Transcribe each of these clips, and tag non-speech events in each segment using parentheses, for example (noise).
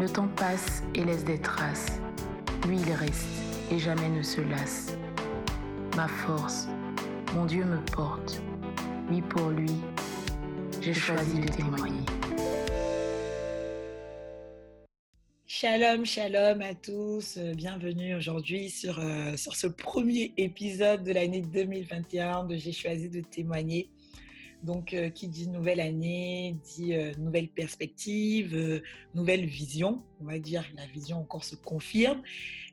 Le temps passe et laisse des traces. Lui, il reste et jamais ne se lasse. Ma force, mon Dieu me porte. Lui pour lui, j'ai choisi de témoigner. Shalom, shalom à tous. Bienvenue aujourd'hui sur, euh, sur ce premier épisode de l'année 2021 de J'ai choisi de témoigner. Donc, euh, qui dit nouvelle année, dit euh, nouvelle perspective, nouvelle vision. On va dire la vision encore se confirme.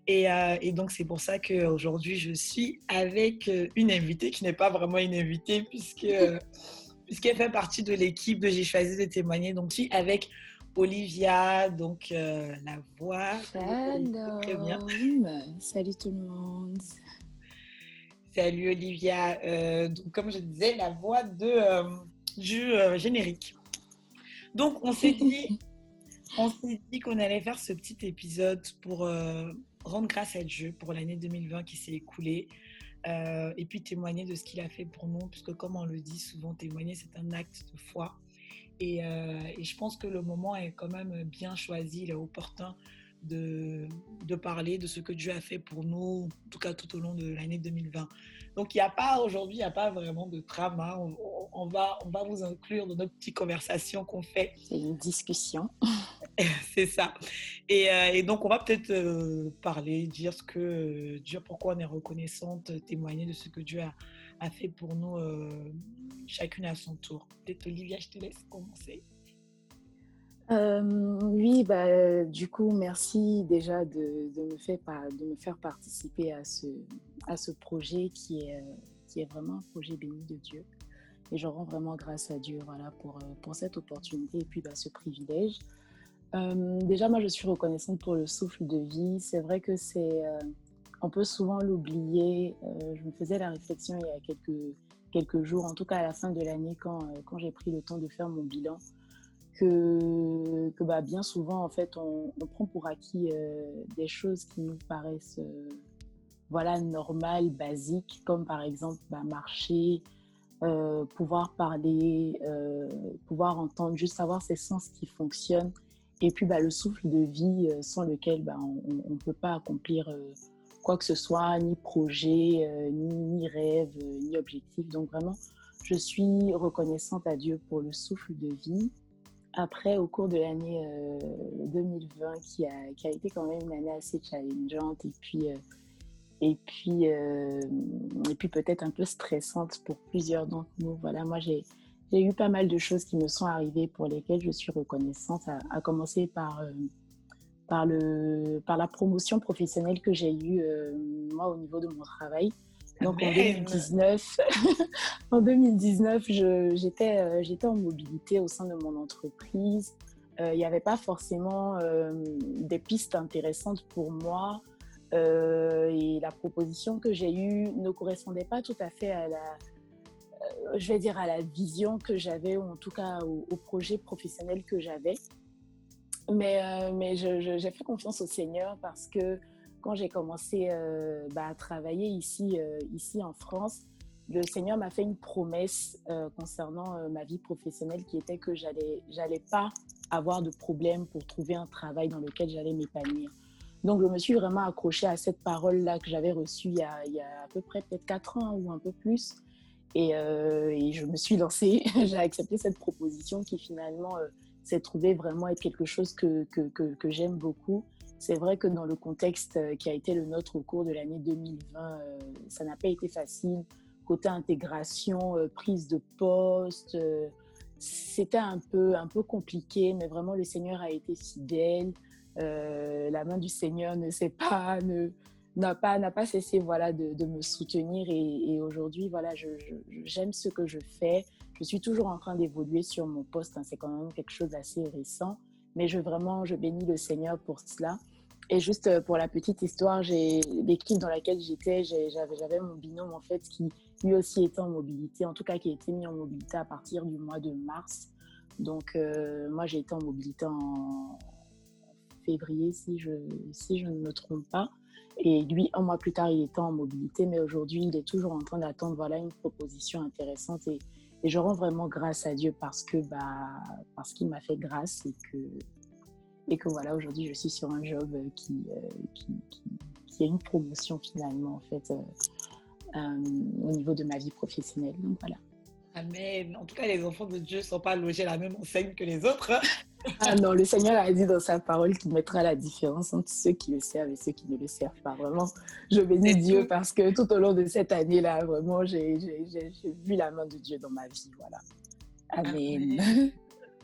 Et, et donc, c'est pour ça qu'aujourd'hui, je suis avec une invitée qui n'est pas vraiment une invitée puisque, (laughs) puisqu'elle fait partie de l'équipe de J'ai choisi de témoigner. Donc, je suis avec Olivia, donc la voix. Salut. Salut tout le monde. Salut Olivia. donc, comme je disais, la voix de, du générique. Donc, on s'est dit, (laughs) on s'est dit qu'on allait faire ce petit épisode pour rendre grâce à Dieu pour l'année 2020 qui s'est écoulée. et puis témoigner de ce qu'il a fait pour nous, puisque comme on le dit souvent, témoigner, c'est un acte de foi. Euh, et, je pense que le moment est quand même bien choisi, il est opportun de, de, parler de ce que Dieu a fait pour nous, en tout cas tout au long de l'année 2020. Donc il n'y a pas aujourd'hui, il n'y a pas vraiment de trame. Hein. On, va, on va vous inclure dans notre petite conversation qu'on fait. C'est une discussion. (laughs) C'est ça. Et, euh, et, donc on va peut-être euh, parler, dire ce que Dieu, pourquoi on est reconnaissante, témoigner de ce que Dieu a, a fait pour nous euh, chacune à son tour. Peut-être Olivia, je te laisse commencer. Euh, oui, bah, du coup, merci déjà de, me faire, participer à ce, projet qui est, vraiment un projet béni de Dieu. Et je rends vraiment grâce à Dieu voilà, pour, cette opportunité et puis bah, ce privilège. Euh, déjà, moi, je suis reconnaissante pour le souffle de vie. C'est vrai que c'est on peut souvent l'oublier. Euh, je me faisais la réflexion il y a quelques, jours, en tout cas à la fin de l'année, euh, quand j'ai pris le temps de faire mon bilan, que, bah, bien souvent, en fait, on, prend pour acquis euh, des choses qui nous paraissent voilà, normales, basiques, comme par exemple bah, marcher, pouvoir parler, pouvoir entendre, juste avoir ces sens qui fonctionnent. Et puis bah, le souffle de vie sans lequel bah, on ne peut pas accomplir quoi que ce soit, ni projet, euh, ni, rêve, euh, ni objectif. Donc vraiment, je suis reconnaissante à Dieu pour le souffle de vie. Après, au cours de l'année 2020, euh, qui a, été quand même une année assez challengeante et puis, et puis, et puis peut-être un peu stressante pour plusieurs d'entre nous. Voilà, moi j'ai eu pas mal de choses qui me sont arrivées pour lesquelles je suis reconnaissante, à, commencer par par, le, par la promotion professionnelle que j'ai eue, euh, moi, au niveau de mon travail. Donc en 2019, (laughs) en 2019 j'étais euh, j'étais en mobilité au sein de mon entreprise. Euh, il n'y avait pas forcément des pistes intéressantes pour moi. et la proposition que j'ai eue ne correspondait pas tout à fait à la, je vais dire, à la vision que j'avais, ou en tout cas au, au projet professionnel que j'avais. Mais, euh, mais j'ai fait confiance au Seigneur parce que quand j'ai commencé euh, bah, à travailler ici, euh, ici en France, le Seigneur m'a fait une promesse concernant ma vie professionnelle qui était que j'allais j'allais pas avoir de problème pour trouver un travail dans lequel j'allais m'épanouir. Donc, je me suis vraiment accrochée à cette parole-là que j'avais reçue il y, a, à peu près peut-être quatre ans ou un peu plus. Et, et je me suis lancée, (laughs) j'ai accepté cette proposition qui finalement c'est trouvé vraiment être quelque chose que, que, que, j'aime beaucoup. C'est vrai que dans le contexte euh, qui a été le nôtre au cours de l'année 2020, euh, ça n'a pas été facile. Côté intégration, euh, prise de poste, c'était un peu, un peu compliqué, mais vraiment le Seigneur a été fidèle. la main du Seigneur ne sait pas, n'a pas, n'a pas cessé voilà, de, de me soutenir et, aujourd'hui, voilà, j'aime ce que je fais. Je suis toujours en train d'évoluer sur mon poste. Hein. C'est quand même quelque chose d'assez récent. mais je vraiment, je bénis le Seigneur pour cela. Et juste euh, pour la petite histoire, l'équipe dans laquelle j'étais, j'avais mon binôme en fait qui lui aussi était en mobilité, en tout cas qui a été mis en mobilité à partir du mois de mars. Donc euh, moi j'ai été en mobilité en février si je, si je ne me trompe pas. Et lui, un mois plus tard, il était en mobilité, mais aujourd'hui, il est toujours en train d'attendre voilà, une proposition intéressante. Et, et, je rends vraiment grâce à Dieu parce que bah, parce qu'il m'a fait grâce et que et que voilà, aujourd'hui, je suis sur un job euh, qui, euh, qui, qui, a une promotion finalement, en fait, euh, au niveau de ma vie professionnelle. Donc voilà. Amen. En tout cas, les enfants de Dieu ne sont pas logés à la même enseigne que les autres. Ah non, le Seigneur a dit dans sa parole qu'il mettra la différence entre ceux qui le servent et ceux qui ne le servent pas. Vraiment, je bénis Dieu parce que tout au long de cette année-là, vraiment, j'ai vu la main de Dieu dans ma vie. Voilà. Amen.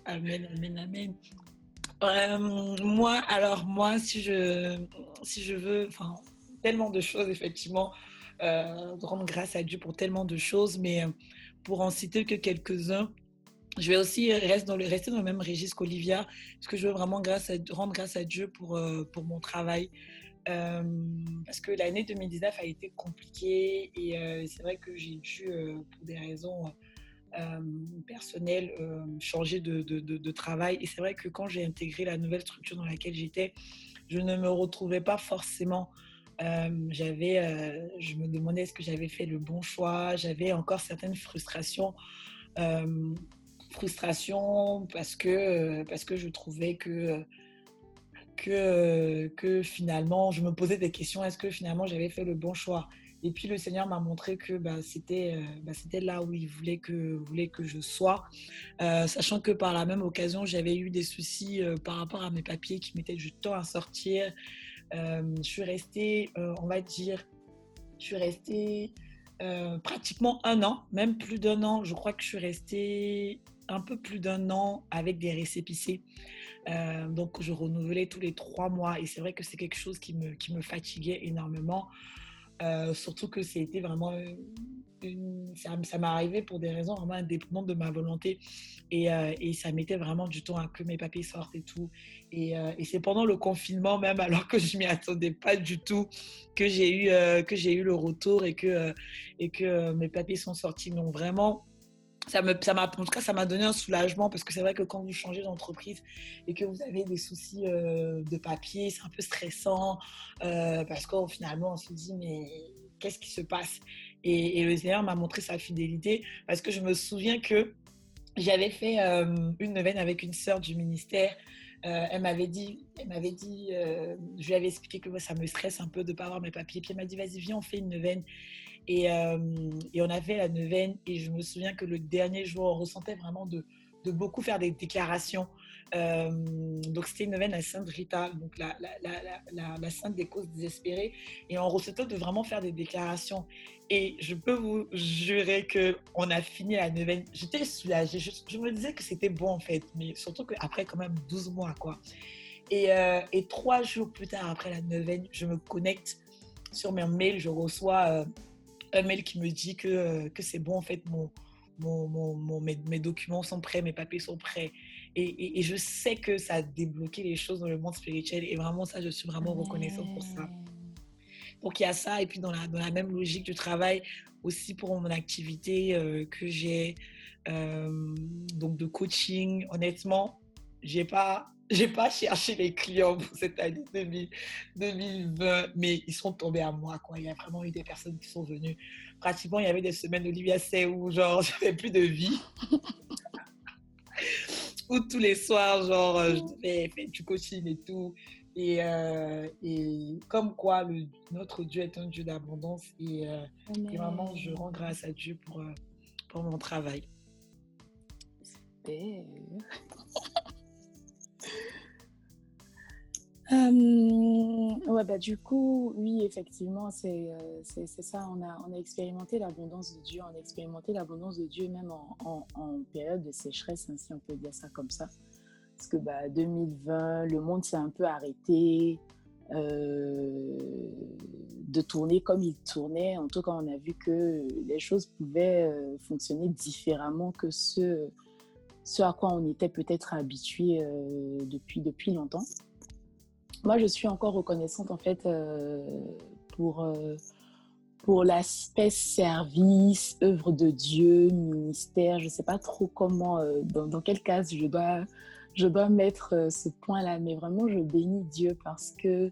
Amen, amen, amen. Euh, moi, alors moi, si je, si je veux, enfin, tellement de choses, effectivement, euh, rendre grâce à Dieu pour tellement de choses, mais euh, pour en citer que quelques-uns, je vais aussi rester dans le, même registre qu'Olivia, parce que je veux vraiment rendre grâce à Dieu pour, pour mon travail. parce que l'année 2019 a été compliquée et c'est vrai que j'ai dû, pour des raisons euh, personnel, euh, changer de, travail. Et c'est vrai que quand j'ai intégré la nouvelle structure dans laquelle j'étais, je ne me retrouvais pas forcément. Euh, j'avais, je me demandais est-ce que j'avais fait le bon choix. J'avais encore certaines frustrations. Frustrations parce que, parce que je trouvais que que, que finalement, je me posais des questions, est-ce que finalement j'avais fait le bon choix? Et puis le Seigneur m'a montré que bah, c'était euh, bah, là où il voulait que, voulait que je sois, euh, sachant que par la même occasion, j'avais eu des soucis euh, par rapport à mes papiers qui mettaient du temps à sortir. je suis restée, on va dire, je suis restée pratiquement un an, même plus d'un an. Je crois que je suis restée un peu plus d'un an avec des récépissés. donc, je renouvelais tous les trois mois et c'est vrai que c'est quelque chose qui me, qui me fatiguait énormément. Euh, surtout que c'était vraiment une, ça, m'est arrivé pour des raisons vraiment indépendantes de ma volonté et, euh, et ça mettait vraiment du temps à que mes papiers sortent et tout et, euh, et c'est pendant le confinement même (laughs) alors que je m'y attendais pas du tout que j'ai eu que j'ai eu le retour et que et que mes papiers sont sortis donc vraiment ça me, ça m'a, en tout cas, ça m'a donné un soulagement parce que c'est vrai que quand vous changez d'entreprise et que vous avez des soucis euh, de papier, c'est un peu stressant euh, parce qu'au finalement, on se dit, mais qu'est-ce qui se passe? Et, le Seigneur m'a montré sa fidélité parce que je me souviens que j'avais fait euh, une neuvaine avec une sœur du ministère. elle m'avait dit, elle m'avait dit, je lui avais expliqué que ça me stresse un peu de pas avoir mes papiers. Puis elle m'a dit, vas-y, viens, on fait une neuvaine. Et, euh, et, on avait la neuvaine et je me souviens que le dernier jour, on ressentait vraiment de, beaucoup faire des déclarations. Euh, donc c'était une neuvaine à Sainte Rita, donc la, Sainte des causes désespérées. Et on ressentait de vraiment faire des déclarations. Et je peux vous jurer qu'on a fini la neuvaine. J'étais soulagée. Je, me disais que c'était bon en fait, mais surtout qu'après quand même 12 mois quoi. Euh, et, trois jours plus tard, après la neuvaine, je me connecte sur mes mails, je reçois un mail qui me dit que, euh, que c'est bon, en fait, mon, mon, mon, mes, mes, documents sont prêts, mes papiers sont prêts. Et, et, je sais que ça a débloqué les choses dans le monde spirituel. Et vraiment, ça, je suis vraiment reconnaissante pour ça. Donc, il y a ça. Et puis, dans la, dans la même logique du travail, aussi pour mon activité euh, que j'ai, euh, donc de coaching, honnêtement, j'ai pas j'ai pas cherché les clients pour cette année 2020, mais ils sont tombés à moi. Quoi. Il y a vraiment eu des personnes qui sont venues. Pratiquement, il y avait des semaines d'Olivia C où genre (laughs) j'avais plus de vie. (laughs) où tous les soirs, genre, euh, je devais faire du coaching et tout. Et, euh, et comme quoi, le, notre Dieu est un Dieu d'abondance. Et, euh, et, vraiment, je rends grâce à Dieu pour, pour mon travail. Super. (laughs) Euh, ouais, bah, du coup, oui, effectivement, c'est euh, c'est ça. On a, on a expérimenté l'abondance de Dieu. On a expérimenté l'abondance de Dieu même en, en, période de sécheresse, hein, si on peut dire ça comme ça. Parce que bah, 2020, le monde s'est un peu arrêté euh, de tourner comme il tournait. En tout cas, on a vu que les choses pouvaient fonctionner différemment que ce ce à quoi on était peut-être habitué depuis, depuis longtemps. Moi, je suis encore reconnaissante en fait pour pour l'aspect service, œuvre de Dieu, ministère, je ne sais pas trop comment, euh, dans, quelle case je dois, je dois mettre euh, ce point-là, mais vraiment je bénis Dieu parce que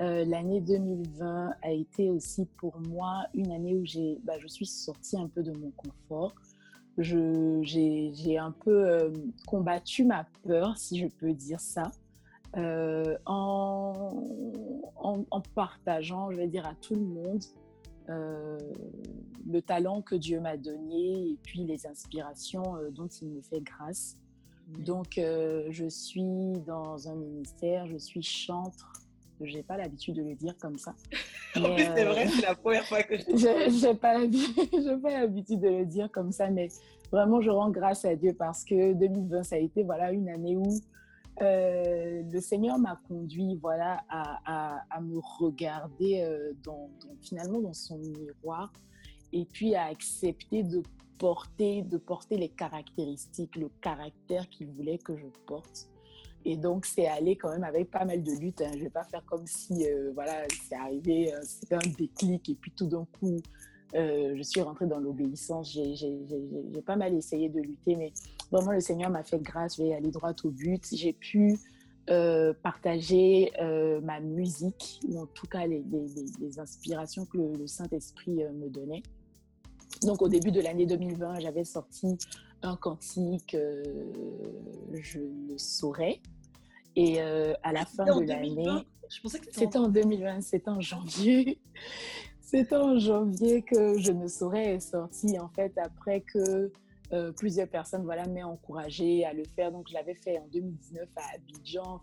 euh, l'année 2020 a été aussi pour moi une année où bah, je suis sortie un peu de mon confort. j'ai, un peu combattu ma peur, si je peux dire ça. En, en, partageant, je vais dire, à tout le monde euh, le talent que Dieu m'a donné et puis les inspirations euh, dont il me fait grâce. Donc, euh, je suis dans un ministère, je suis chantre. Je n'ai pas l'habitude de le dire comme ça. (laughs) en plus, c'est vrai, c'est la première fois que je. (laughs) n'ai (laughs) pas l'habitude de le dire comme ça, mais vraiment, je rends grâce à Dieu parce que 2020, ça a été voilà, une année où euh, le Seigneur m'a conduit voilà, à, me regarder euh, dans, finalement dans son miroir et puis à accepter de porter, de porter les caractéristiques, le caractère qu'il voulait que je porte. Et donc, c'est allé quand même avec pas mal de luttes. Hein. Je ne vais pas faire comme si, euh, voilà, c'est arrivé, c'était un déclic et puis tout d'un coup, euh, je suis rentrée dans l'obéissance. J'ai pas mal essayé de lutter, mais vraiment, le Seigneur m'a fait grâce. Je vais aller droit au but. J'ai pu euh, partager euh, ma musique, ou en tout cas les, les, inspirations que le, Saint-Esprit me donnait. Donc, au début de l'année 2020, j'avais sorti un cantique Je ne saurais. Et à la fin de l'année, c'était en 2020, c'était en janvier. C'est en janvier que je ne saurais être sortie, en fait, après que euh, plusieurs personnes voilà, m'aient encouragé à le faire. Donc, je l'avais fait en 2019 à Abidjan,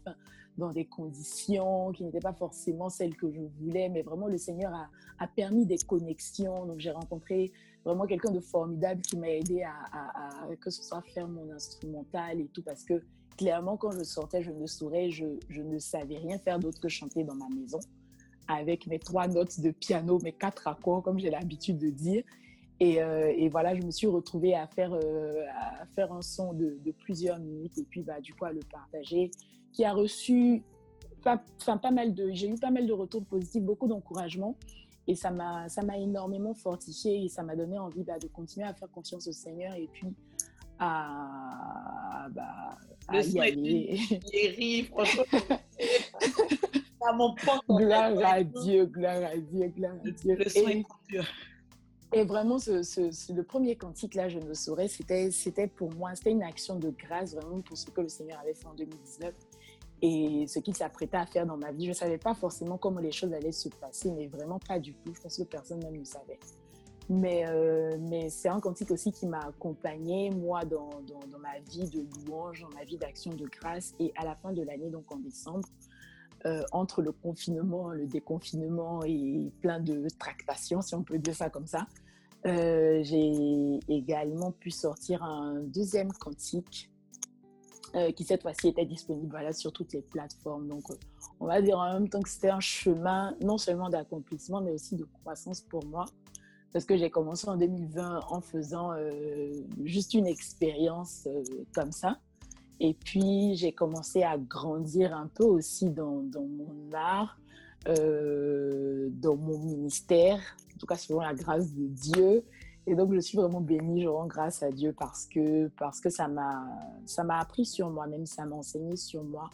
dans des conditions qui n'étaient pas forcément celles que je voulais, mais vraiment, le Seigneur a, a permis des connexions. Donc, j'ai rencontré vraiment quelqu'un de formidable qui m'a aidé à, à, que ce soit faire mon instrumental et tout, parce que clairement, quand je sortais, je ne saurais, je, je ne savais rien faire d'autre que chanter dans ma maison avec mes trois notes de piano, mes quatre accords, comme j'ai l'habitude de dire. Et, euh, et, voilà, je me suis retrouvée à faire, euh, à faire un son de, de, plusieurs minutes et puis bah, du coup à le partager, qui a reçu pas, pas mal de, j'ai eu pas mal de retours positifs, beaucoup d'encouragement et ça m'a, énormément fortifié et ça m'a donné envie bah, de continuer à faire confiance au Seigneur et puis à, bah, à y aller. franchement. (laughs) mon Gloire à Dieu, gloire à Dieu, gloire à Dieu. Le et, vraiment, ce, le premier cantique-là, je ne saurais, c'était, c'était pour moi, c'était une action de grâce vraiment pour ce que le Seigneur avait fait en 2019 et ce qu'il s'apprêtait à faire dans ma vie. Je ne savais pas forcément comment les choses allaient se passer, mais vraiment pas du tout. Je pense que personne même ne savait. Mais, euh, mais c'est un cantique aussi qui m'a accompagné, moi, dans, dans, dans, ma vie de louange, dans ma vie d'action de grâce. Et à la fin de l'année, donc en décembre, euh, entre le confinement, le déconfinement et plein de tractations, si on peut dire ça comme ça, euh, j'ai également pu sortir un deuxième cantique euh, qui cette fois-ci était disponible voilà, sur toutes les plateformes. Donc, on va dire en même temps que c'était un chemin non seulement d'accomplissement, mais aussi de croissance pour moi. Parce que j'ai commencé en 2020 en faisant juste une expérience comme ça. Et puis, j'ai commencé à grandir un peu aussi dans, mon art, euh, dans mon ministère, en tout cas selon la grâce de Dieu. Et donc, je suis vraiment bénie, je rends grâce à Dieu parce que, parce que ça m'a appris sur moi-même, ça m'a enseigné sur moi.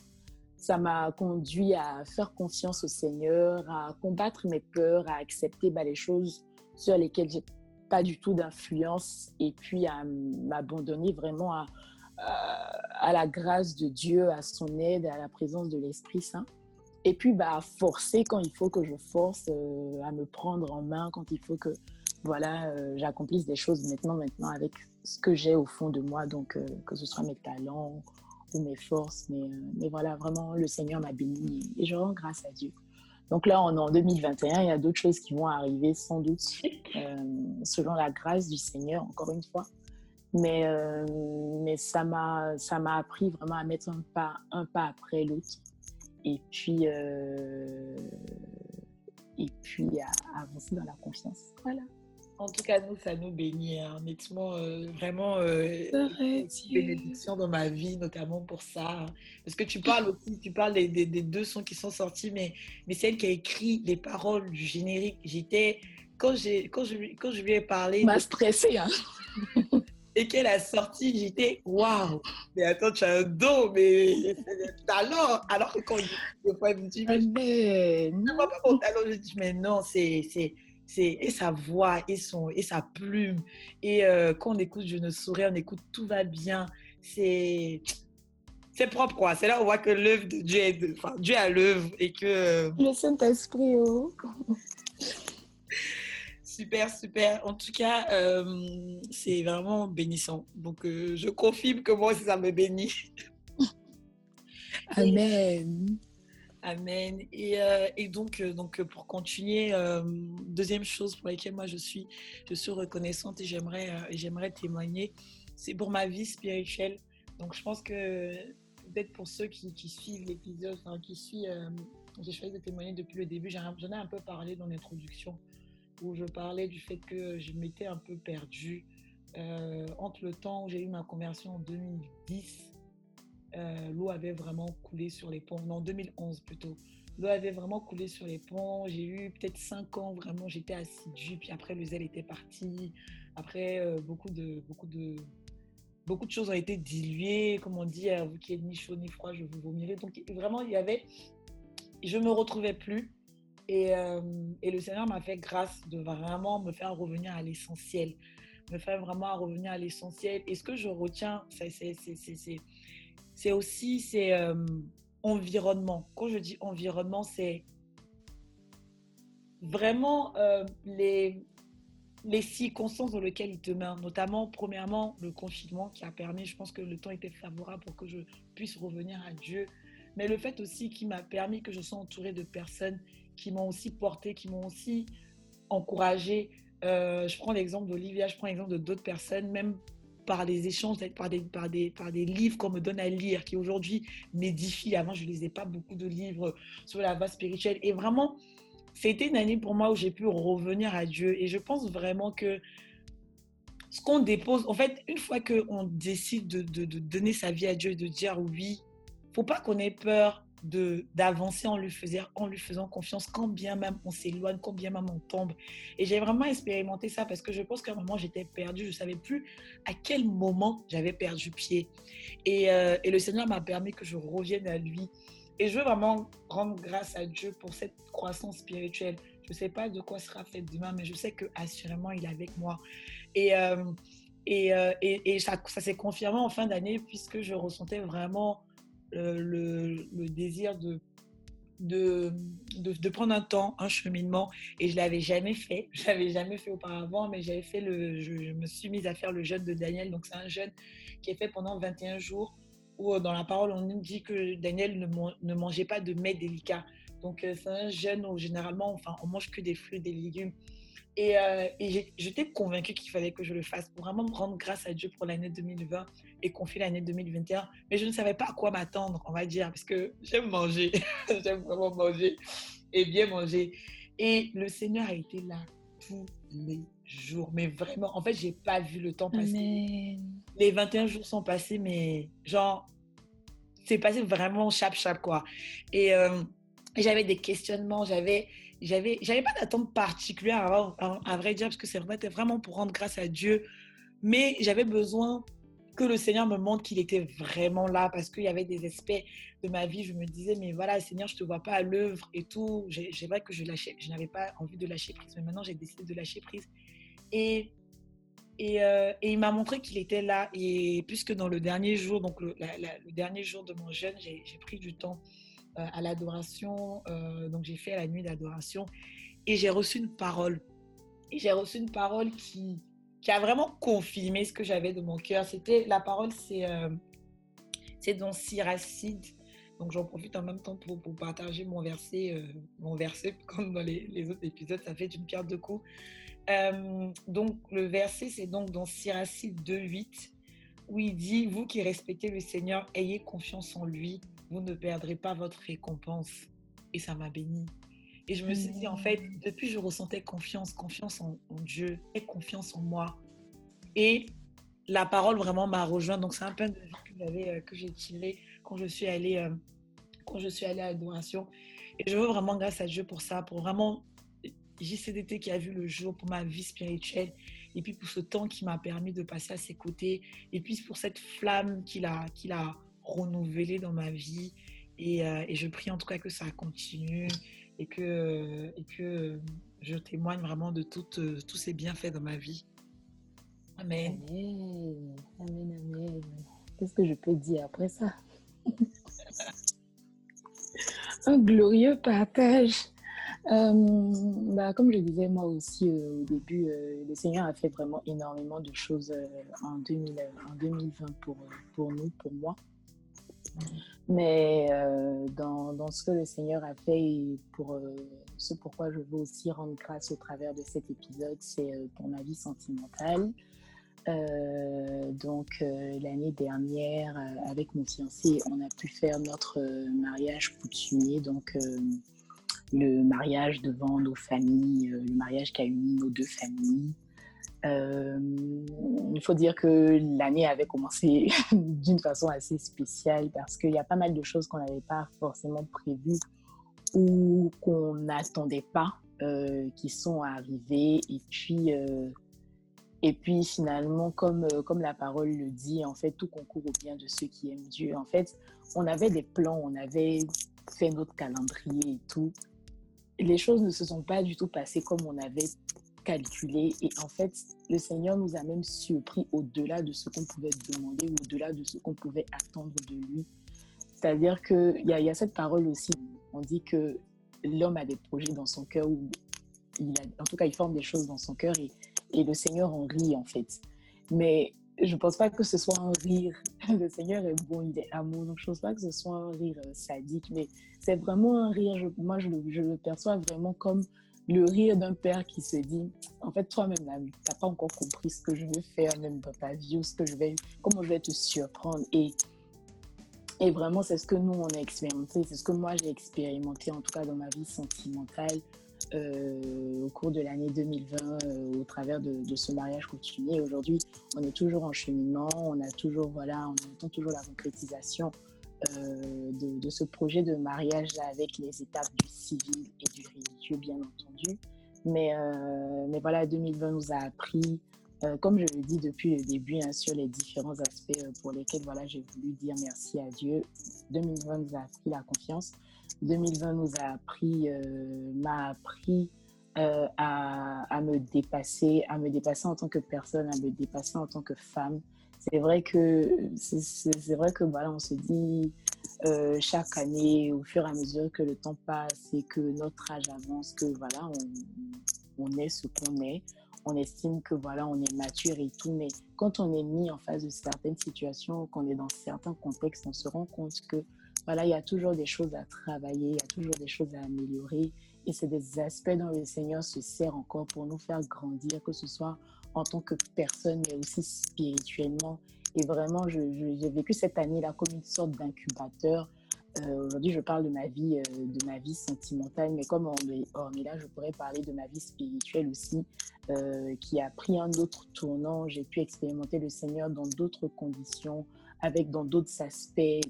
Ça m'a conduit à faire confiance au Seigneur, à combattre mes peurs, à accepter bah, les choses sur lesquelles j'ai pas du tout d'influence et puis à m'abandonner vraiment à, à la grâce de Dieu, à son aide, à la présence de l'Esprit Saint. Et puis, bah, forcer quand il faut que je force, euh, à me prendre en main quand il faut que voilà, euh, j'accomplisse des choses maintenant, maintenant avec ce que j'ai au fond de moi, donc euh, que ce soit mes talents ou mes forces. Mais, mais voilà, vraiment, le Seigneur m'a béni et je rends grâce à Dieu. Donc là, on est en 2021, il y a d'autres choses qui vont arriver sans doute, (laughs) selon la grâce du Seigneur, encore une fois. Mais, euh, mais ça m'a appris vraiment à mettre un pas, un pas après l'autre. Et puis, euh, et puis à, avancer dans la confiance. Voilà. En tout cas, nous, ça nous bénit. Hein. Honnêtement, euh, vraiment, euh, bénédiction dans ma vie, notamment pour ça. Hein. Parce que tu parles aussi, tu parles des, des, deux sons qui sont sortis, mais, mais celle qui a écrit les paroles du générique, j'étais. Quand, quand, je, quand je lui ai parlé. M'a stressé, hein. (laughs) et qu'elle a sorti, j'étais waouh! Mais attends, tu as un dos, mais talent! Alors que quand il me dit, mais, je ne vois pas mon talent, je dis, mais non, c'est et sa voix et son et sa plume et euh, quand on écoute je ne saurais on écoute tout va bien c'est c'est propre quoi c'est là où on voit que l'œuvre de Dieu est enfin Dieu a l'œuvre et que euh, le Saint Esprit oh. Super super en tout cas euh, c'est vraiment bénissant donc je confirme que moi aussi ça me bénit (laughs) Amen. Amen. Et, euh, et donc, euh, donc, pour continuer, euh, deuxième chose pour laquelle moi je suis, je suis reconnaissante et j'aimerais, j'aimerais témoigner, c'est pour ma vie spirituelle. Donc, je pense que peut-être pour ceux qui, qui suivent l'épisode, enfin, qui suivent, j'ai choisi de témoigner depuis le début. J'en ai un peu parlé dans l'introduction où je parlais du fait que je m'étais un peu perdue entre le temps où j'ai eu ma conversion en 2010 euh, l'eau avait vraiment coulé sur les ponts. Non, en 2011 plutôt. L'eau avait vraiment coulé sur les ponts. J'ai eu peut-être cinq ans vraiment, j'étais assidue. Puis après, le zèle était parti. Après, euh, beaucoup, de, beaucoup, de, beaucoup de choses ont été diluées. Comme on dit, vous qui êtes ni chaud ni froid, je vous vomirai. Donc vraiment, il y avait. Je ne me retrouvais plus. Et, euh, et le Seigneur m'a fait grâce de vraiment me faire revenir à l'essentiel. Me faire vraiment revenir à l'essentiel. Et ce que je retiens, c'est aussi c'est euh, environnement. Quand je dis environnement, c'est vraiment euh, les, circonstances dans lesquelles il met, notamment premièrement le confinement qui a permis, je pense que le temps était favorable pour que je puisse revenir à Dieu, mais le fait aussi qui m'a permis que je sois entourée de personnes qui m'ont aussi porté, qui m'ont aussi encouragée. Euh, je prends l'exemple d'Olivia, je prends l'exemple de d'autres personnes, même par des échanges, par des, livres qu'on me donne à lire, qui aujourd'hui m'édifient. Avant, je ne lisais pas beaucoup de livres sur la base spirituelle. Et vraiment, c'était une année pour moi où j'ai pu revenir à Dieu. Et je pense vraiment que ce qu'on dépose, en fait, une fois qu'on décide de, de, donner sa vie à Dieu, de dire oui, faut pas qu'on ait peur d'avancer en lui faisant en lui faisant confiance quand bien même on s'éloigne quand bien même on tombe. Et j'ai vraiment expérimenté ça parce que je pense qu'à un moment j'étais perdue. Je savais plus à quel moment j'avais perdu pied. Et, euh, et le Seigneur m'a permis que je revienne à lui. Et je veux vraiment rendre grâce à Dieu pour cette croissance spirituelle. Je sais pas de quoi sera fait demain mais je sais que assurément il est avec moi. Et euh, et, euh, et, et, ça, ça s'est confirmé en fin d'année puisque je ressentais vraiment le, le, désir de, de, de, prendre un temps, un cheminement, et je l'avais jamais fait. (laughs) Je l'avais jamais fait auparavant, mais j'avais fait le, je, me suis mise à faire le jeûne de Daniel. Donc, c'est un jeûne qui est fait pendant 21 jours, où euh, dans la parole, on nous dit que Daniel ne, ne mangeait pas de mets délicats. Donc, euh, c'est un jeûne où généralement, enfin, on mange que des fruits, des légumes. Et, euh, j'étais convaincue qu'il fallait que je le fasse pour vraiment me rendre grâce à Dieu pour l'année 2020 et confier l'année 2021. Mais je ne savais pas à quoi m'attendre, on va dire, parce que j'aime manger. (laughs) j'aime vraiment manger et bien manger. Et le Seigneur a été là tous les jours. Mais vraiment, en fait, j'ai pas vu le temps passer. Les 21 jours sont passés, mais genre, c'est passé vraiment chap-chap, quoi. Et euh, j'avais des questionnements, j'avais j'avais j'avais pas d'attente particulière à, vrai dire parce que c'est vraiment pour rendre grâce à Dieu. Mais j'avais besoin que le Seigneur me montre qu'il était vraiment là parce qu'il y avait des aspects de ma vie je me disais mais voilà Seigneur je te vois pas à l'œuvre et tout. J'ai vrai que je lâchais je n'avais pas envie de lâcher prise mais maintenant j'ai décidé de lâcher prise. Et et, euh, il m'a montré qu'il était là. Et puisque dans le dernier jour, donc le, dernier jour de mon jeûne, j'ai pris du temps à l'adoration. Euh, donc j'ai fait la nuit d'adoration et j'ai reçu une parole. Et j'ai reçu une parole qui, qui a vraiment confirmé ce que j'avais de mon cœur. C'était la parole, c'est euh, c'est dans Siracide. Donc j'en profite en même temps pour, pour partager mon verset, mon verset (laughs) comme dans les, les, autres épisodes, ça fait d'une pierre deux coups. donc le verset, c'est donc dans Siracide 2.8 où il dit, vous qui respectez le Seigneur, ayez confiance en lui, vous ne perdrez pas votre récompense. Et ça m'a béni. Et je me suis dit, en fait, depuis, je ressentais confiance, confiance en, Dieu et confiance en moi. Et la parole vraiment m'a rejoint. Donc, c'est un peu de vie que, que j'ai tiré quand je suis allée, euh, quand je suis allée à l'adoration. Et je veux vraiment grâce à Dieu pour ça, pour vraiment JCDT qui a vu le jour pour ma vie spirituelle et puis pour ce temps qui m'a permis de passer à ses côtés et puis pour cette flamme qu'il a, qu'il a renouvelée dans ma vie. Et, euh, et, je prie en tout cas que ça continue et que, et que je témoigne vraiment de toutes, tous ces bienfaits dans ma vie. Amen. Amen, amen, amen. Qu'est-ce que je peux dire après ça? (laughs) Un glorieux partage. Euh, bah, comme je disais moi aussi euh, au début, euh, le Seigneur a fait vraiment énormément de choses en, 2000, en 2020 pour, pour nous, pour moi. Mais euh, dans, ce que le Seigneur a fait et pour euh, ce pourquoi je veux aussi rendre grâce au travers de cet épisode, c'est euh, pour ma vie sentimentale. donc l'année dernière, avec mon fiancé, on a pu faire notre mariage coutumier, donc le mariage devant nos familles, le mariage qui a uni nos deux familles. Euh, il faut dire que l'année avait commencé (laughs) d'une façon assez spéciale parce qu'il y a pas mal de choses qu'on n'avait pas forcément prévues ou qu'on n'attendait pas euh, qui sont arrivées. Et puis, euh, et puis finalement, comme, comme la parole le dit, en fait, tout concourt au bien de ceux qui aiment Dieu. En fait, on avait des plans, on avait fait notre calendrier et tout. Les choses ne se sont pas du tout passées comme on avait calculé. Et en fait, le Seigneur nous a même surpris au-delà de ce qu'on pouvait demander, au-delà de ce qu'on pouvait attendre de lui. C'est-à-dire qu'il y, y a cette parole aussi. On dit que l'homme a des projets dans son cœur, ou en tout cas, il forme des choses dans son cœur et, le Seigneur en rit, en fait. Mais je ne pense pas que ce soit un rire. (laughs) Le Seigneur est bon, il est amour. Donc, je ne pense pas que ce soit un rire sadique, mais c'est vraiment un rire. moi, je le perçois vraiment comme le rire d'un père qui se dit, en fait, toi-même, tu n'as pas encore compris ce que je vais faire même dans ta vie ou ce que je vais, comment je vais te surprendre. Et, et vraiment, c'est ce que nous, on a expérimenté, c'est ce que moi, j'ai expérimenté, en tout cas dans ma vie sentimentale euh, au cours de l'année 2020 euh, au travers de, de, ce mariage continué. Aujourd'hui, on est toujours en cheminement, on a toujours, voilà, on attend toujours la concrétisation euh, de, ce projet de mariage avec les étapes du civil et du religieux, bien entendu. Mais, euh, mais voilà, 2020 nous a appris, euh, comme je l'ai dit depuis le début, hein, sur les différents aspects pour lesquels voilà, j'ai voulu dire merci à Dieu. 2020 nous a appris la confiance. 2020 nous a appris, m'a appris à, à, me dépasser, à me dépasser en tant que personne, à me dépasser en tant que femme, c'est vrai que c'est vrai que voilà, on se dit euh, chaque année, au fur et à mesure que le temps passe et que notre âge avance, que voilà, on, on est ce qu'on est. On estime que voilà, on est mature et tout, mais quand on est mis en face de certaines situations, qu'on est dans certains contextes, on se rend compte que voilà, il y a toujours des choses à travailler, il y a toujours des choses à améliorer. Et c'est des aspects dont le Seigneur se sert encore pour nous faire grandir, que ce soit en tant que personne, mais aussi spirituellement. Et vraiment, j'ai vécu cette année-là comme une sorte d'incubateur. Euh, aujourd'hui, je parle de ma vie, euh, de ma vie sentimentale, mais comme on est, là, je pourrais parler de ma vie spirituelle aussi, euh, qui a pris un autre tournant. J'ai pu expérimenter le Seigneur dans d'autres conditions, avec dans d'autres aspects,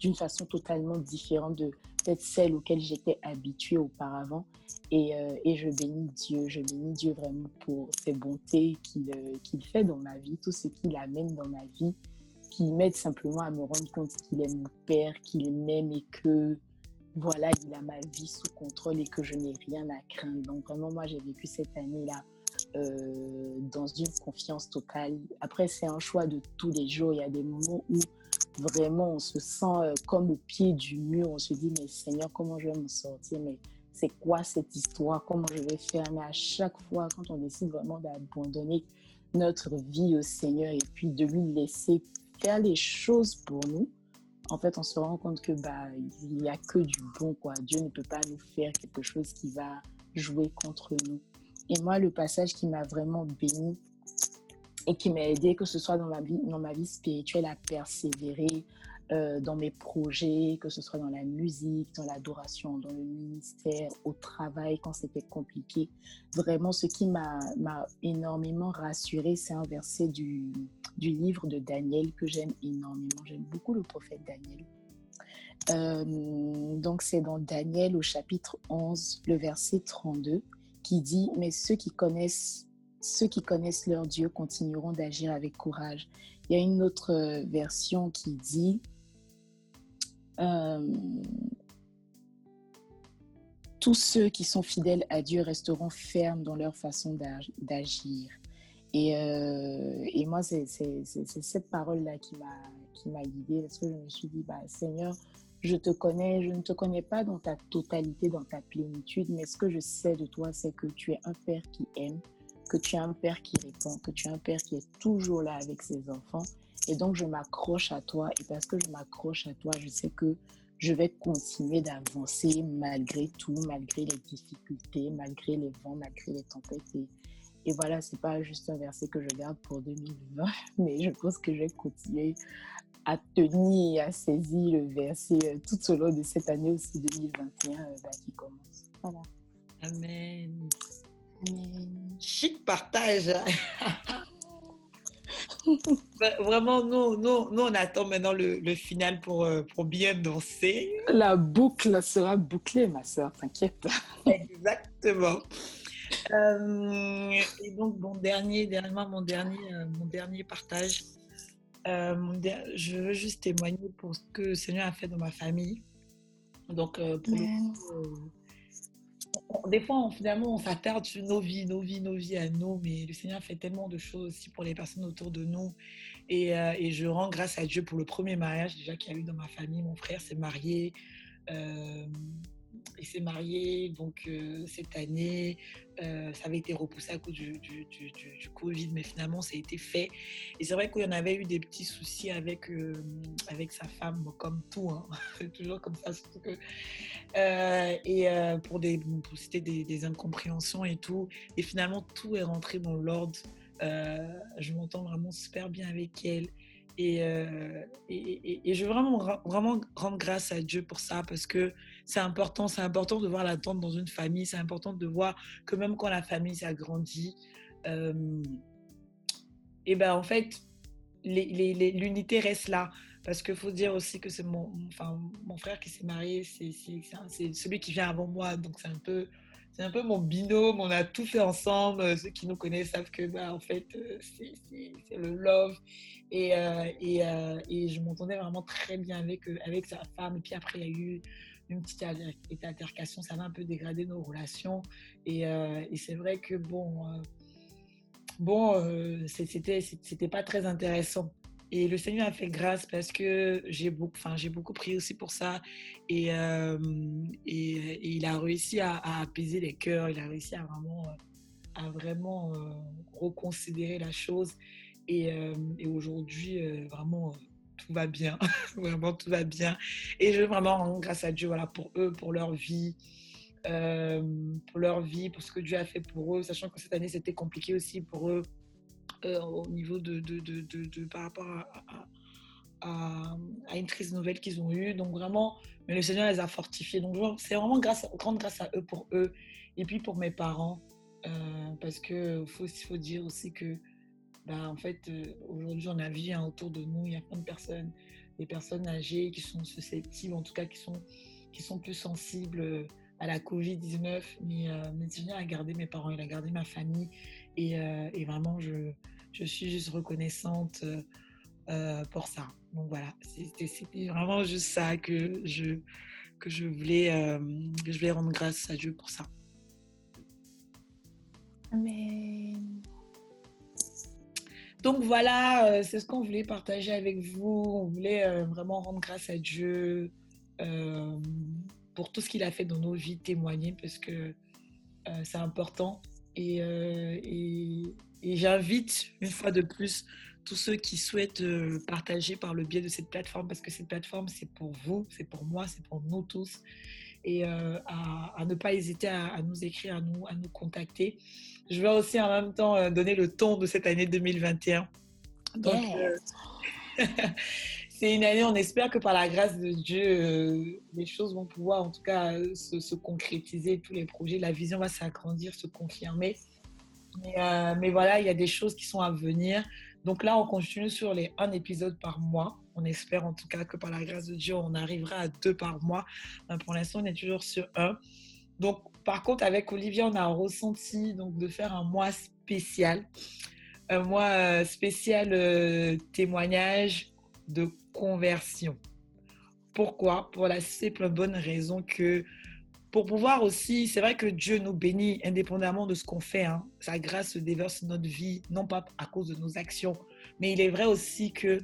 d'une façon totalement différente de celle auxquelles j'étais habituée auparavant. Et, euh, et, je bénis Dieu, je bénis Dieu vraiment pour ses bontés qu'il euh, qu'il fait dans ma vie, tout ce qu'il amène dans ma vie, qui m'aide simplement à me rendre compte qu'il est mon Père, qu'il m'aime et que voilà, il a ma vie sous contrôle et que je n'ai rien à craindre. Donc vraiment, moi, j'ai vécu cette année-là euh, dans une confiance totale. Après, c'est un choix de tous les jours. Il y a des moments où vraiment on se sent comme au pied du mur. On se dit, mais Seigneur, comment je vais m'en sortir? Mais c'est quoi cette histoire, comment je vais faire? Mais à chaque fois, quand on décide vraiment d'abandonner notre vie au Seigneur et puis de lui laisser faire les choses pour nous, en fait, on se rend compte que bah il n'y a que du bon quoi. Dieu ne peut pas nous faire quelque chose qui va jouer contre nous. Et moi, le passage qui m'a vraiment béni et qui m'a aidé, que ce soit dans ma vie, dans ma vie spirituelle, à persévérer, euh, dans mes projets, que ce soit dans la musique, dans l'adoration, dans le ministère, au travail, quand c'était compliqué. Vraiment, ce qui m'a énormément rassurée, c'est un verset du, du livre de Daniel que j'aime énormément. J'aime beaucoup le prophète Daniel. Euh, donc, c'est dans Daniel au chapitre 11, le verset 32, qui dit Mais ceux qui connaissent, ceux qui connaissent leur Dieu continueront d'agir avec courage. Il y a une autre version qui dit euh, tous ceux qui sont fidèles à Dieu resteront fermes dans leur façon d'agir. Et, euh, et, moi, c'est cette parole-là qui m'a guidée parce que je me suis dit, bah, Seigneur, je te connais, je ne te connais pas dans ta totalité, dans ta plénitude, mais ce que je sais de toi, c'est que tu es un Père qui aime, que tu es un Père qui répond, que tu es un Père qui est toujours là avec ses enfants et donc, je m'accroche à toi. Et parce que je m'accroche à toi, je sais que je vais continuer d'avancer malgré tout, malgré les difficultés, malgré les vents, malgré les tempêtes. Et, et voilà, c'est pas juste un verset que je garde pour 2020, (laughs) mais je pense que je vais continuer à tenir et à saisir le verset euh, tout au long de cette année aussi 2021 euh, bah, qui commence. Voilà. Amen. Chic partage. (laughs) Bah, vraiment, nous, nous, nous, on attend maintenant le, le final pour, euh, pour bien danser. La boucle sera bouclée, ma soeur, t'inquiète. Exactement. Euh, et donc, mon dernier, dernièrement, mon dernier, euh, mon dernier partage. je veux juste témoigner pour ce que le Seigneur a fait dans ma famille. Donc, pour le des fois, finalement, on s'attarde sur nos vies, nos vies, nos vies à nous, mais le Seigneur fait tellement de choses aussi pour les personnes autour de nous. Et, euh, je rends grâce à Dieu pour le premier mariage déjà qu'il y a eu dans ma famille. Mon frère s'est marié. Euh, il s'est marié donc euh, cette année. Euh, ça avait été repoussé à cause du, du, du, Covid, mais finalement ça a été fait. Et c'est vrai qu'il y en avait eu des petits soucis avec, euh, avec sa femme, comme tout, hein. (laughs) toujours comme ça. Et pour des, pour citer des, des, incompréhensions et tout. Et finalement tout est rentré dans l'ordre. je m'entends vraiment super bien avec elle. Euh, et, je veux vraiment, vraiment rendre grâce à Dieu pour ça parce que c'est important. C'est important de voir l'attente dans une famille. C'est important de voir que même quand la famille s'agrandit, euh, et ben en fait, l'unité reste là. Parce qu'il faut dire aussi que c'est mon, enfin, mon frère qui s'est marié, c'est celui qui vient avant moi. Donc c'est un peu c'est un peu mon binôme, on a tout fait ensemble. Ceux qui nous connaissent savent que, bah, en fait, euh, c'est le love. Et, euh, et, euh, et je m'entendais vraiment très bien avec, avec sa femme. Et puis après, il y a eu une petite altercation, ça va un peu dégrader nos relations. Et, et c'est vrai que, bon, bon c'était pas très intéressant. Et le Seigneur a fait grâce parce que j'ai beaucoup, enfin, beaucoup prié aussi pour ça. Et, euh, et, il a réussi à, apaiser les cœurs. Il a réussi à vraiment, à vraiment euh, reconsidérer la chose. Et, euh, et aujourd'hui, vraiment, tout va bien. (laughs) vraiment, tout va bien. Et je veux vraiment rendre grâce à Dieu voilà, pour eux, pour leur vie. pour leur vie, pour ce que Dieu a fait pour eux, sachant que cette année c'était compliqué aussi pour eux euh, au niveau de, de, de, de, par rapport à, à, une triste nouvelle qu'ils ont eue. Donc vraiment, mais le Seigneur les a fortifiés. Donc c'est vraiment grâce, grande grâce à eux pour eux et puis pour mes parents. Euh, parce que faut, faut dire aussi que bah, en fait, euh, aujourd'hui, on a vu hein, autour de nous, il y a plein de personnes, des personnes âgées qui sont susceptibles, en tout cas qui sont, qui sont plus sensibles à la Covid-19. Mais, euh, Seigneur a gardé mes parents, il a gardé ma famille. Euh, et, vraiment, je, je, suis juste reconnaissante euh, pour ça. Donc voilà, c'était vraiment juste ça que je, que je, voulais, euh, je voulais rendre grâce à Dieu pour ça. Amen. Donc voilà, c'est ce qu'on voulait partager avec vous. On voulait vraiment rendre grâce à Dieu pour tout ce qu'il a fait dans nos vies, témoigner parce que c'est important. Euh, et, et, j'invite une fois de plus tous ceux qui souhaitent euh, partager par le biais de cette plateforme, parce que cette plateforme, c'est pour vous, c'est pour moi, c'est pour nous tous, et euh, à, ne pas hésiter à, nous écrire, à nous, à nous contacter. Je vais aussi en même temps donner le ton de cette année 2021. Donc, (laughs) c'est une année, on espère que par la grâce de Dieu, euh, les choses vont pouvoir en tout cas se, concrétiser, tous les projets, la vision va s'agrandir, se confirmer. Mais, euh, mais, voilà, il y a des choses qui sont à venir. Donc là, on continue sur les un épisode par mois. On espère en tout cas que par la grâce de Dieu, on arrivera à deux par mois. pour l'instant, on est toujours sur un. Donc, par contre, avec Olivier, on a ressenti donc, de faire un mois spécial. Un mois euh, spécial témoignage de conversion. Pourquoi? Pour la simple bonne raison que pour pouvoir aussi, c'est vrai que Dieu nous bénit indépendamment de ce qu'on fait. Hein. Sa grâce se déverse notre vie, non pas à cause de nos actions, mais il est vrai aussi que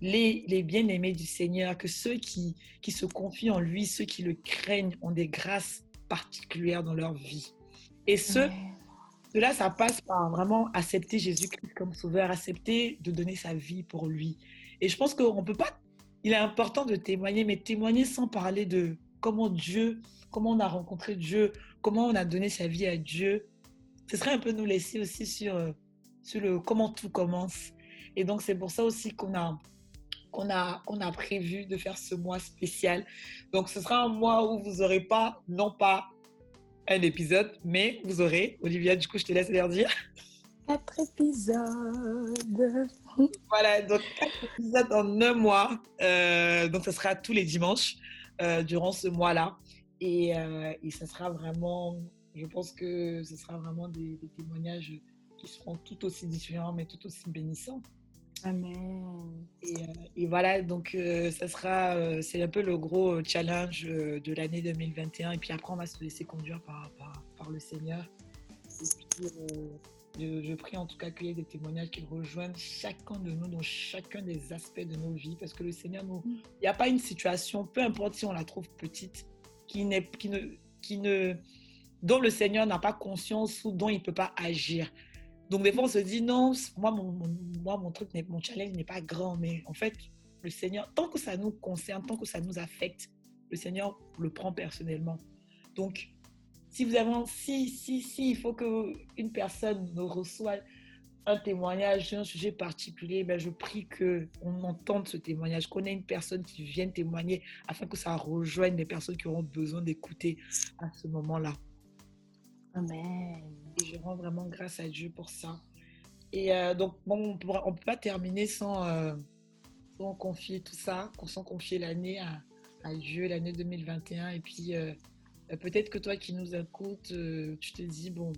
les, les bien-aimés du Seigneur, que ceux qui, qui se confient en lui, ceux qui le craignent, ont des grâces particulières dans leur vie. Et ce, cela, ça passe par vraiment accepter Jésus-Christ comme sauveur, accepter de donner sa vie pour lui. Et je pense qu'on ne peut pas, il est important de témoigner, mais témoigner sans parler de comment Dieu comment on a rencontré Dieu, comment on a donné sa vie à Dieu. Ce serait un peu nous laisser aussi sur, euh, sur le comment tout commence. Et donc, c'est pour ça aussi qu'on a, qu'on a, qu'on a prévu de faire ce mois spécial. Donc, ce sera un mois où vous n'aurez pas, non pas un épisode, mais vous aurez, Olivia, du coup, je te laisse leur dire. Quatre épisodes. Voilà, donc quatre épisodes en un mois. Euh, donc, ce sera tous les dimanches euh, durant ce mois-là. Et, euh, et ça sera vraiment, je pense que ce sera vraiment des, témoignages qui seront tout aussi différents, mais tout aussi bénissants. Amen. Et, et voilà, donc euh, ça sera, c'est un peu le gros challenge de l'année 2021. Et puis après, on va se laisser conduire par, par, par le Seigneur. Et puis, je, je, prie en tout cas qu'il y ait des témoignages qui rejoignent chacun de nous dans chacun des aspects de nos vies. Parce que le Seigneur, nous, mm. il n'y a pas une situation, peu importe si on la trouve petite, qui, qui, ne, qui ne, dont le Seigneur n'a pas conscience ou dont il ne peut pas agir. Donc, des fois, on se dit, non, moi, mon, moi, mon truc, mon challenge n'est pas grand, mais en fait, le Seigneur, tant que ça nous concerne, tant que ça nous affecte, le Seigneur le prend personnellement. Donc, si vous avez, si, si, si, il faut qu'une personne nous reçoive un témoignage sur un sujet particulier, ben je prie qu'on entende ce témoignage, qu'on ait une personne qui vienne témoigner afin que ça rejoigne les personnes qui auront besoin d'écouter à ce moment-là. Amen. Et je rends vraiment grâce à Dieu pour ça. Et euh, donc, bon, on ne peut pas terminer sans, euh, sans, confier tout ça, sans confier l'année à, à, Dieu, l'année 2021. Et puis, euh, peut-être que toi qui nous écoutes, tu te dis, bon,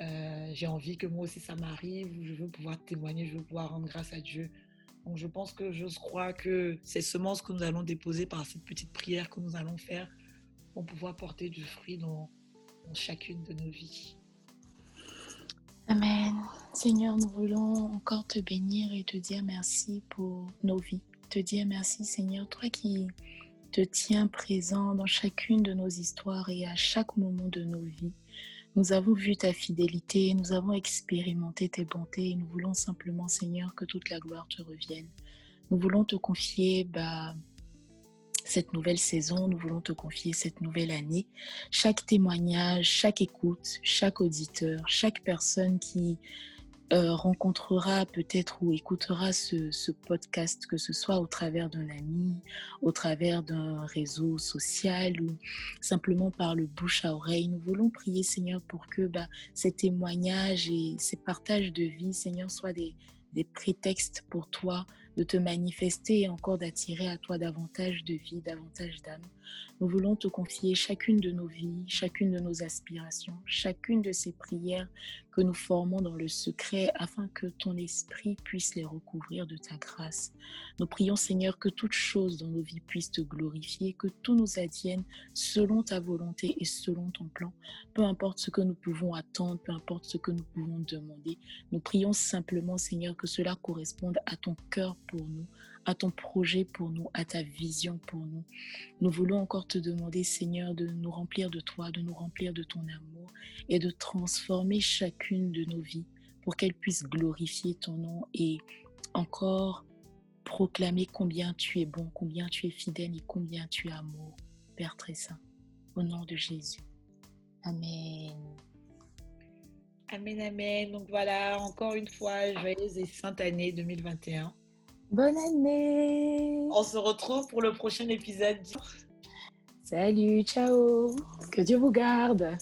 euh, j'ai envie que moi aussi ça m'arrive, je veux pouvoir témoigner, je veux pouvoir rendre grâce à Dieu. Donc je pense que je crois que ces semences que nous allons déposer par cette petite prière que nous allons faire vont pouvoir porter du fruit dans, dans chacune de nos vies. Amen. Seigneur, nous voulons encore te bénir et te dire merci pour nos vies. Te dire merci, Seigneur, toi qui te tiens présent dans chacune de nos histoires et à chaque moment de nos vies. Nous avons vu ta fidélité, nous avons expérimenté tes bontés et nous voulons simplement, Seigneur, que toute la gloire te revienne. Nous voulons te confier bah, cette nouvelle saison, nous voulons te confier cette nouvelle année. Chaque témoignage, chaque écoute, chaque auditeur, chaque personne qui euh, rencontrera peut-être ou écoutera ce, podcast, que ce soit au travers d'un ami, au travers d'un réseau social ou simplement par le bouche à oreille. Nous voulons prier, Seigneur, pour que bah, ces témoignages et ces partages de vie, Seigneur, soient des, des prétextes pour toi de te manifester et encore d'attirer à toi davantage de vie, davantage d'âme. Nous voulons te confier chacune de nos vies, chacune de nos aspirations, chacune de ces prières que nous formons dans le secret afin que ton esprit puisse les recouvrir de ta grâce. Nous prions Seigneur que toute chose dans nos vies puisse te glorifier, que tout nous advienne selon ta volonté et selon ton plan. Peu importe ce que nous pouvons attendre, peu importe ce que nous pouvons demander, nous prions simplement Seigneur que cela corresponde à ton cœur pour nous, à ton projet pour nous, à ta vision pour nous. Nous voulons encore te demander, Seigneur, de nous remplir de toi, de nous remplir de ton amour et de transformer chacune de nos vies pour qu'elle puisse glorifier ton nom et encore proclamer combien tu es bon, combien tu es fidèle et combien tu es amour, Père très saint. Au nom de Jésus. Amen. Amen, amen. Donc voilà, encore une fois, joyeuse et sainte année 2021. Bonne année. On se retrouve pour le prochain épisode. Salut, ciao. Que Dieu vous garde.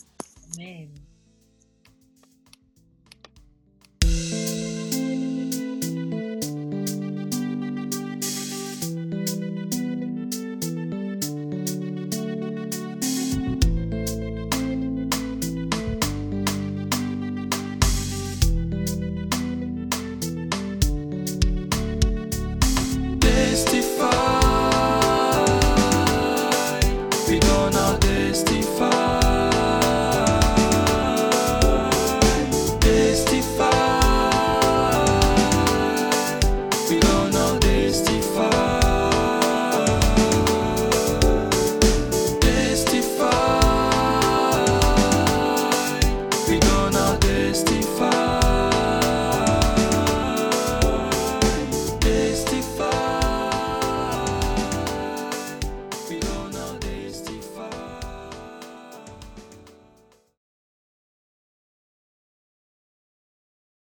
Amen.